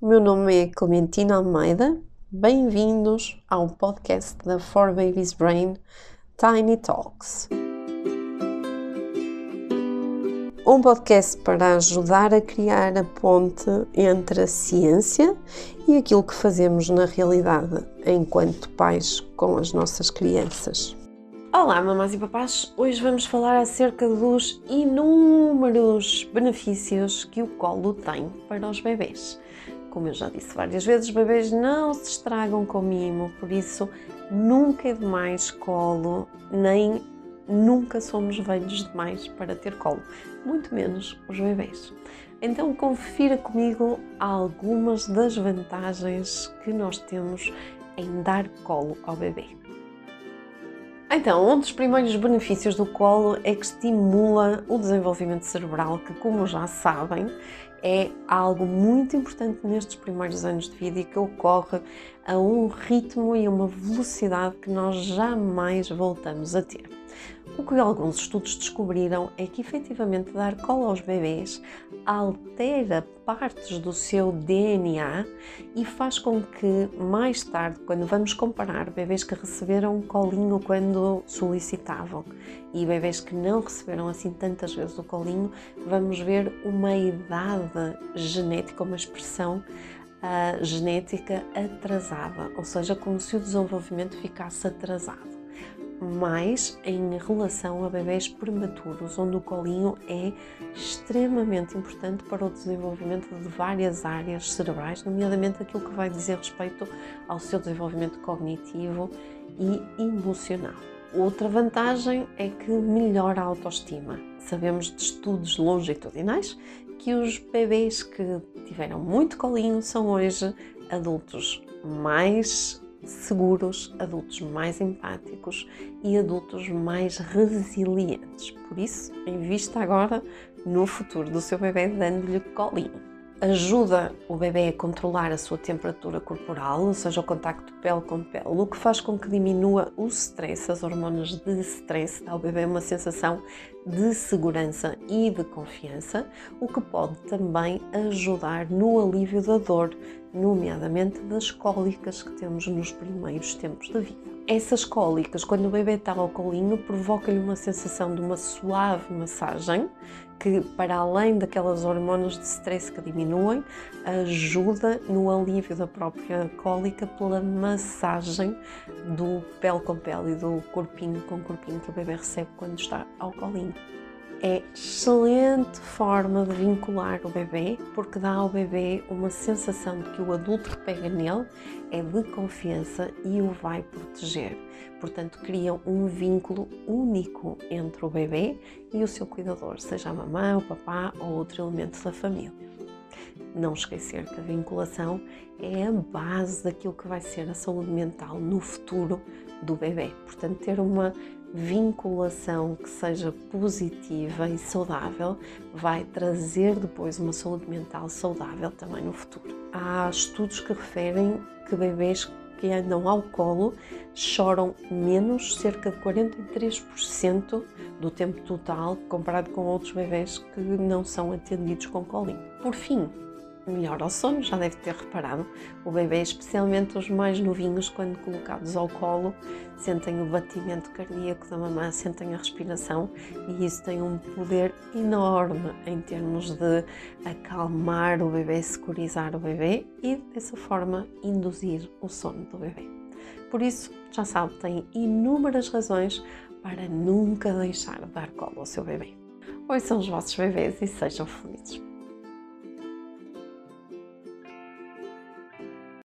o meu nome é Clementina Almeida. Bem-vindos ao podcast da For Babies Brain Tiny Talks. Um podcast para ajudar a criar a ponte entre a ciência e aquilo que fazemos na realidade enquanto pais com as nossas crianças. Olá, mamás e papás! Hoje vamos falar acerca dos inúmeros benefícios que o colo tem para os bebês. Como eu já disse várias vezes, bebês não se estragam com mimo, por isso nunca é demais colo, nem nunca somos velhos demais para ter colo, muito menos os bebês. Então confira comigo algumas das vantagens que nós temos em dar colo ao bebê. Então, um dos primeiros benefícios do colo é que estimula o desenvolvimento cerebral, que, como já sabem, é algo muito importante nestes primeiros anos de vida e que ocorre a um ritmo e uma velocidade que nós jamais voltamos a ter. O que alguns estudos descobriram é que efetivamente dar colo aos bebês altera partes do seu DNA e faz com que mais tarde, quando vamos comparar bebês que receberam colinho quando solicitavam e bebês que não receberam assim tantas vezes o colinho, vamos ver uma idade genética, uma expressão uh, genética atrasada, ou seja, como se o desenvolvimento ficasse atrasado mais em relação a bebés prematuros, onde o colinho é extremamente importante para o desenvolvimento de várias áreas cerebrais, nomeadamente aquilo que vai dizer respeito ao seu desenvolvimento cognitivo e emocional. Outra vantagem é que melhora a autoestima. Sabemos de estudos longitudinais que os bebês que tiveram muito colinho são hoje adultos mais seguros, adultos mais empáticos e adultos mais resilientes. Por isso, invista agora no futuro do seu bebê dando-lhe colinho ajuda o bebê a controlar a sua temperatura corporal, ou seja, o contacto pele com pele, o que faz com que diminua o stress, as hormonas de stress, dá ao bebê uma sensação de segurança e de confiança, o que pode também ajudar no alívio da dor, nomeadamente das cólicas que temos nos primeiros tempos da vida. Essas cólicas, quando o bebê está ao colinho, provocam-lhe uma sensação de uma suave massagem que, para além daquelas hormonas de stress que diminuem, ajuda no alívio da própria cólica pela massagem do pele com pele e do corpinho com corpinho que o bebê recebe quando está ao colinho é excelente forma de vincular o bebê, porque dá ao bebê uma sensação de que o adulto que pega nele é de confiança e o vai proteger. Portanto, criam um vínculo único entre o bebê e o seu cuidador, seja a mamãe, o papá ou outro elemento da família. Não esquecer que a vinculação é a base daquilo que vai ser a saúde mental no futuro do bebê. Portanto, ter uma vinculação que seja positiva e saudável vai trazer depois uma saúde mental saudável também no futuro. Há estudos que referem que bebês que andam ao colo choram menos, cerca de 43% do tempo total, comparado com outros bebês que não são atendidos com colinho. Por fim, melhor ao sono, já deve ter reparado. O bebê, especialmente os mais novinhos, quando colocados ao colo, sentem o batimento cardíaco da mamã, sentem a respiração e isso tem um poder enorme em termos de acalmar o bebê, securizar o bebê e dessa forma induzir o sono do bebê. Por isso, já sabe, tem inúmeras razões para nunca deixar de dar colo ao seu bebê. Ouçam os vossos bebês e sejam felizes.